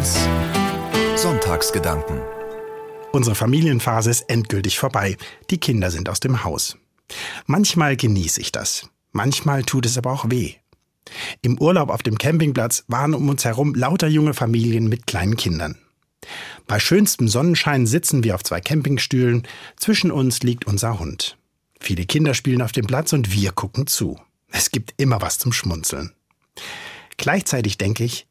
1 Sonntagsgedanken Unsere Familienphase ist endgültig vorbei. Die Kinder sind aus dem Haus. Manchmal genieße ich das. Manchmal tut es aber auch weh. Im Urlaub auf dem Campingplatz waren um uns herum lauter junge Familien mit kleinen Kindern. Bei schönstem Sonnenschein sitzen wir auf zwei Campingstühlen. Zwischen uns liegt unser Hund. Viele Kinder spielen auf dem Platz und wir gucken zu. Es gibt immer was zum Schmunzeln. Gleichzeitig denke ich,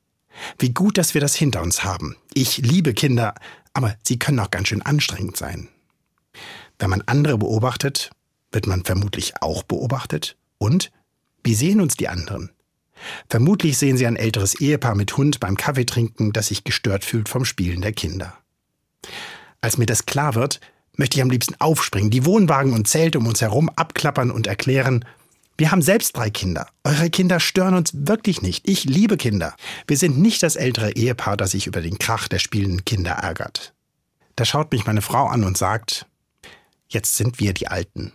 wie gut, dass wir das hinter uns haben. Ich liebe Kinder, aber sie können auch ganz schön anstrengend sein. Wenn man andere beobachtet, wird man vermutlich auch beobachtet. Und wie sehen uns die anderen? Vermutlich sehen sie ein älteres Ehepaar mit Hund beim Kaffeetrinken, das sich gestört fühlt vom Spielen der Kinder. Als mir das klar wird, möchte ich am liebsten aufspringen, die Wohnwagen und Zelte um uns herum abklappern und erklären, wir haben selbst drei Kinder. Eure Kinder stören uns wirklich nicht. Ich liebe Kinder. Wir sind nicht das ältere Ehepaar, das sich über den Krach der spielenden Kinder ärgert. Da schaut mich meine Frau an und sagt, jetzt sind wir die Alten.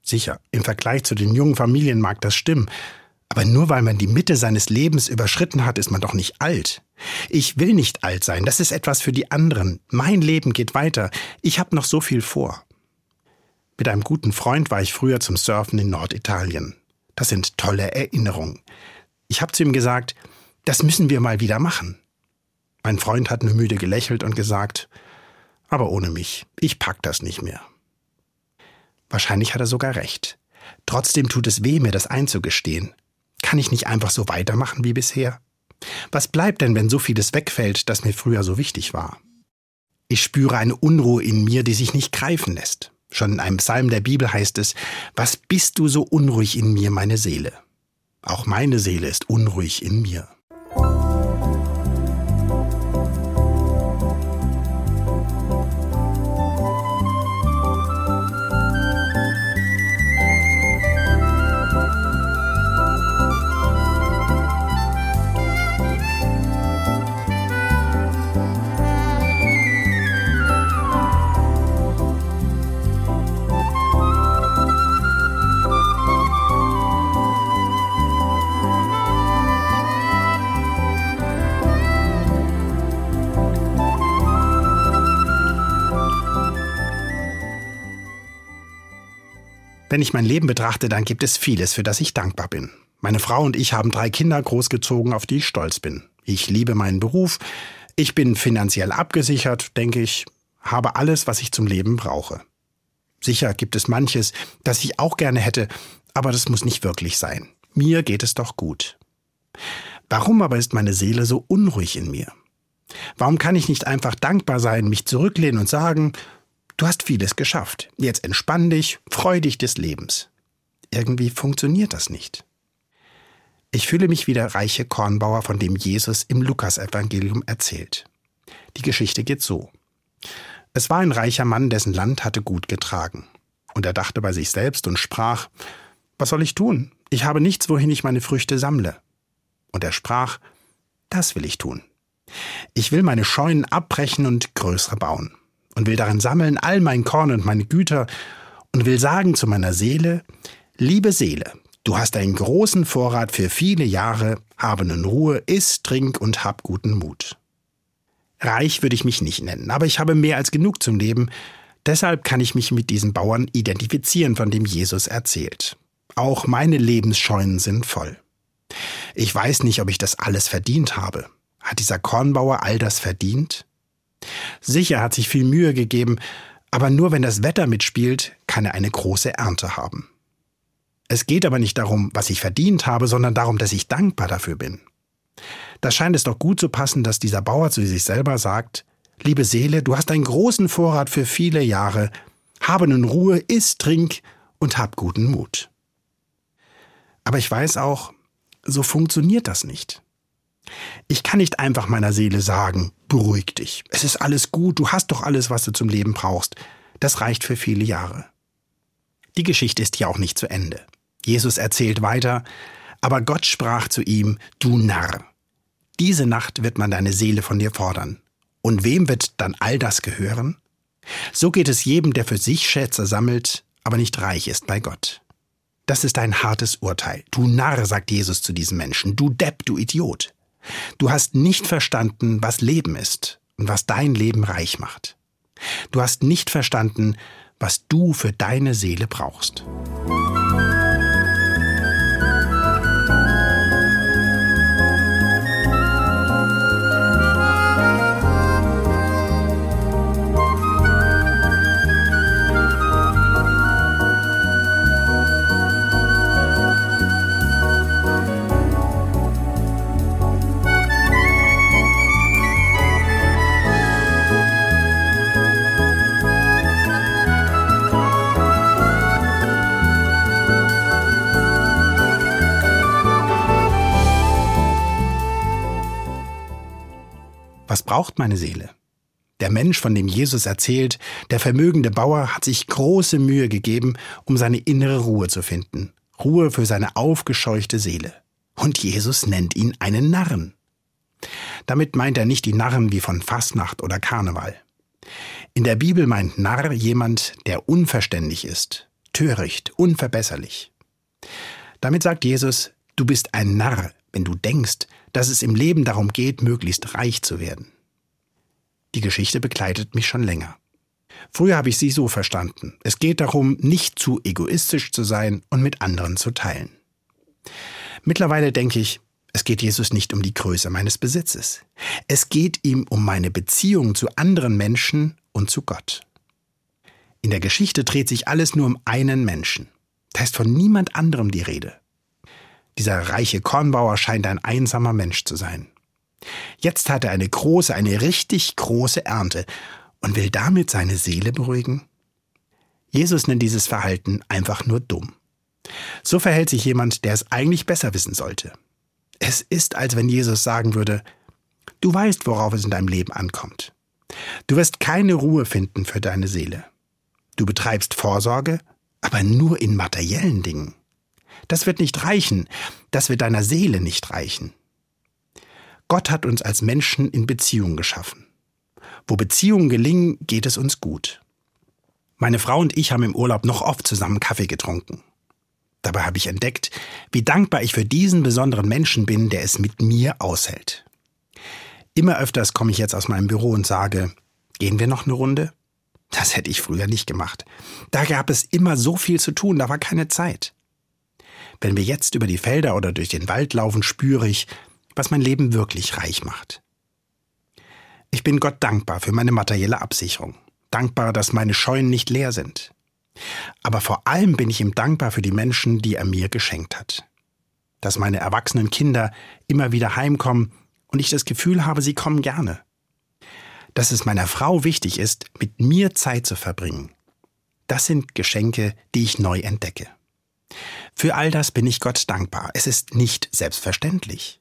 Sicher, im Vergleich zu den jungen Familien mag das stimmen, aber nur weil man die Mitte seines Lebens überschritten hat, ist man doch nicht alt. Ich will nicht alt sein, das ist etwas für die anderen. Mein Leben geht weiter, ich habe noch so viel vor. Mit einem guten Freund war ich früher zum Surfen in Norditalien. Das sind tolle Erinnerungen. Ich habe zu ihm gesagt, das müssen wir mal wieder machen. Mein Freund hat nur müde gelächelt und gesagt, aber ohne mich, ich pack das nicht mehr. Wahrscheinlich hat er sogar recht. Trotzdem tut es weh, mir das einzugestehen. Kann ich nicht einfach so weitermachen wie bisher? Was bleibt denn, wenn so vieles wegfällt, das mir früher so wichtig war? Ich spüre eine Unruhe in mir, die sich nicht greifen lässt. Schon in einem Psalm der Bibel heißt es, Was bist du so unruhig in mir, meine Seele? Auch meine Seele ist unruhig in mir. Wenn ich mein Leben betrachte, dann gibt es vieles, für das ich dankbar bin. Meine Frau und ich haben drei Kinder großgezogen, auf die ich stolz bin. Ich liebe meinen Beruf. Ich bin finanziell abgesichert, denke ich, habe alles, was ich zum Leben brauche. Sicher gibt es manches, das ich auch gerne hätte, aber das muss nicht wirklich sein. Mir geht es doch gut. Warum aber ist meine Seele so unruhig in mir? Warum kann ich nicht einfach dankbar sein, mich zurücklehnen und sagen, Du hast vieles geschafft. Jetzt entspann dich, freu dich des Lebens. Irgendwie funktioniert das nicht. Ich fühle mich wie der reiche Kornbauer, von dem Jesus im Lukasevangelium erzählt. Die Geschichte geht so. Es war ein reicher Mann, dessen Land hatte gut getragen. Und er dachte bei sich selbst und sprach, was soll ich tun? Ich habe nichts, wohin ich meine Früchte sammle. Und er sprach, das will ich tun. Ich will meine Scheunen abbrechen und größere bauen und will darin sammeln all mein Korn und meine Güter und will sagen zu meiner Seele, liebe Seele, du hast einen großen Vorrat für viele Jahre, habe nun Ruhe, iss, trink und hab guten Mut. Reich würde ich mich nicht nennen, aber ich habe mehr als genug zum Leben, deshalb kann ich mich mit diesem Bauern identifizieren, von dem Jesus erzählt. Auch meine Lebensscheunen sind voll. Ich weiß nicht, ob ich das alles verdient habe. Hat dieser Kornbauer all das verdient? Sicher hat sich viel Mühe gegeben, aber nur wenn das Wetter mitspielt, kann er eine große Ernte haben. Es geht aber nicht darum, was ich verdient habe, sondern darum, dass ich dankbar dafür bin. Da scheint es doch gut zu passen, dass dieser Bauer zu sich selber sagt, Liebe Seele, du hast einen großen Vorrat für viele Jahre, habe nun Ruhe, iss, trink und hab guten Mut. Aber ich weiß auch, so funktioniert das nicht. Ich kann nicht einfach meiner Seele sagen, beruhig dich, es ist alles gut, du hast doch alles, was du zum Leben brauchst. Das reicht für viele Jahre. Die Geschichte ist ja auch nicht zu Ende. Jesus erzählt weiter, aber Gott sprach zu ihm, du Narr, diese Nacht wird man deine Seele von dir fordern. Und wem wird dann all das gehören? So geht es jedem, der für sich Schätze sammelt, aber nicht reich ist bei Gott. Das ist ein hartes Urteil. Du Narr, sagt Jesus zu diesem Menschen, du Depp, du Idiot. Du hast nicht verstanden, was Leben ist und was dein Leben reich macht. Du hast nicht verstanden, was du für deine Seele brauchst. Was braucht meine Seele? Der Mensch, von dem Jesus erzählt, der vermögende Bauer, hat sich große Mühe gegeben, um seine innere Ruhe zu finden. Ruhe für seine aufgescheuchte Seele. Und Jesus nennt ihn einen Narren. Damit meint er nicht die Narren wie von Fastnacht oder Karneval. In der Bibel meint Narr jemand, der unverständig ist, töricht, unverbesserlich. Damit sagt Jesus, du bist ein Narr, wenn du denkst, dass es im Leben darum geht, möglichst reich zu werden. Die Geschichte begleitet mich schon länger. Früher habe ich sie so verstanden. Es geht darum, nicht zu egoistisch zu sein und mit anderen zu teilen. Mittlerweile denke ich, es geht Jesus nicht um die Größe meines Besitzes. Es geht ihm um meine Beziehung zu anderen Menschen und zu Gott. In der Geschichte dreht sich alles nur um einen Menschen. Da ist von niemand anderem die Rede. Dieser reiche Kornbauer scheint ein einsamer Mensch zu sein. Jetzt hat er eine große, eine richtig große Ernte und will damit seine Seele beruhigen? Jesus nennt dieses Verhalten einfach nur dumm. So verhält sich jemand, der es eigentlich besser wissen sollte. Es ist, als wenn Jesus sagen würde, du weißt, worauf es in deinem Leben ankommt. Du wirst keine Ruhe finden für deine Seele. Du betreibst Vorsorge, aber nur in materiellen Dingen. Das wird nicht reichen, das wird deiner Seele nicht reichen. Gott hat uns als Menschen in Beziehung geschaffen. Wo Beziehungen gelingen, geht es uns gut. Meine Frau und ich haben im Urlaub noch oft zusammen Kaffee getrunken. Dabei habe ich entdeckt, wie dankbar ich für diesen besonderen Menschen bin, der es mit mir aushält. Immer öfters komme ich jetzt aus meinem Büro und sage, gehen wir noch eine Runde? Das hätte ich früher nicht gemacht. Da gab es immer so viel zu tun, da war keine Zeit. Wenn wir jetzt über die Felder oder durch den Wald laufen, spüre ich, was mein Leben wirklich reich macht. Ich bin Gott dankbar für meine materielle Absicherung, dankbar, dass meine Scheunen nicht leer sind. Aber vor allem bin ich ihm dankbar für die Menschen, die er mir geschenkt hat. Dass meine erwachsenen Kinder immer wieder heimkommen und ich das Gefühl habe, sie kommen gerne. Dass es meiner Frau wichtig ist, mit mir Zeit zu verbringen. Das sind Geschenke, die ich neu entdecke. Für all das bin ich Gott dankbar. Es ist nicht selbstverständlich.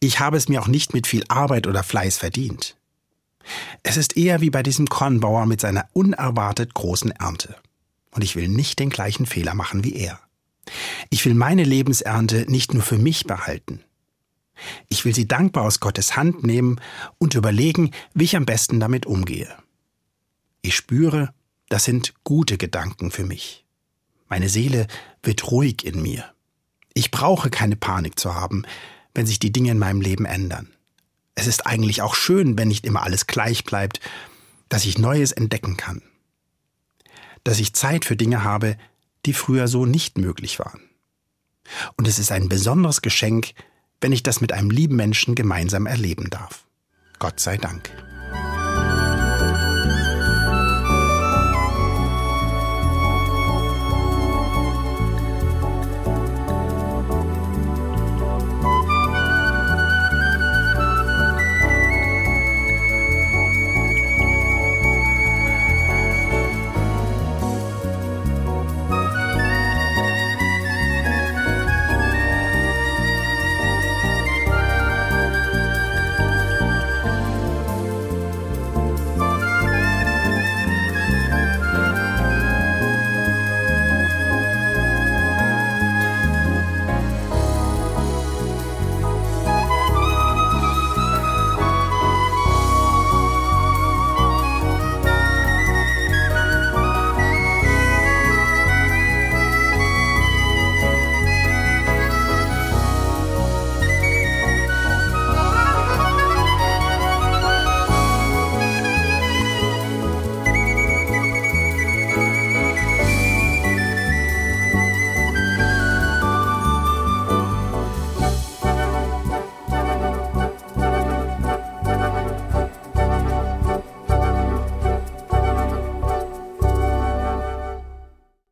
Ich habe es mir auch nicht mit viel Arbeit oder Fleiß verdient. Es ist eher wie bei diesem Kornbauer mit seiner unerwartet großen Ernte. Und ich will nicht den gleichen Fehler machen wie er. Ich will meine Lebensernte nicht nur für mich behalten. Ich will sie dankbar aus Gottes Hand nehmen und überlegen, wie ich am besten damit umgehe. Ich spüre, das sind gute Gedanken für mich. Meine Seele wird ruhig in mir. Ich brauche keine Panik zu haben, wenn sich die Dinge in meinem Leben ändern. Es ist eigentlich auch schön, wenn nicht immer alles gleich bleibt, dass ich Neues entdecken kann. Dass ich Zeit für Dinge habe, die früher so nicht möglich waren. Und es ist ein besonderes Geschenk, wenn ich das mit einem lieben Menschen gemeinsam erleben darf. Gott sei Dank.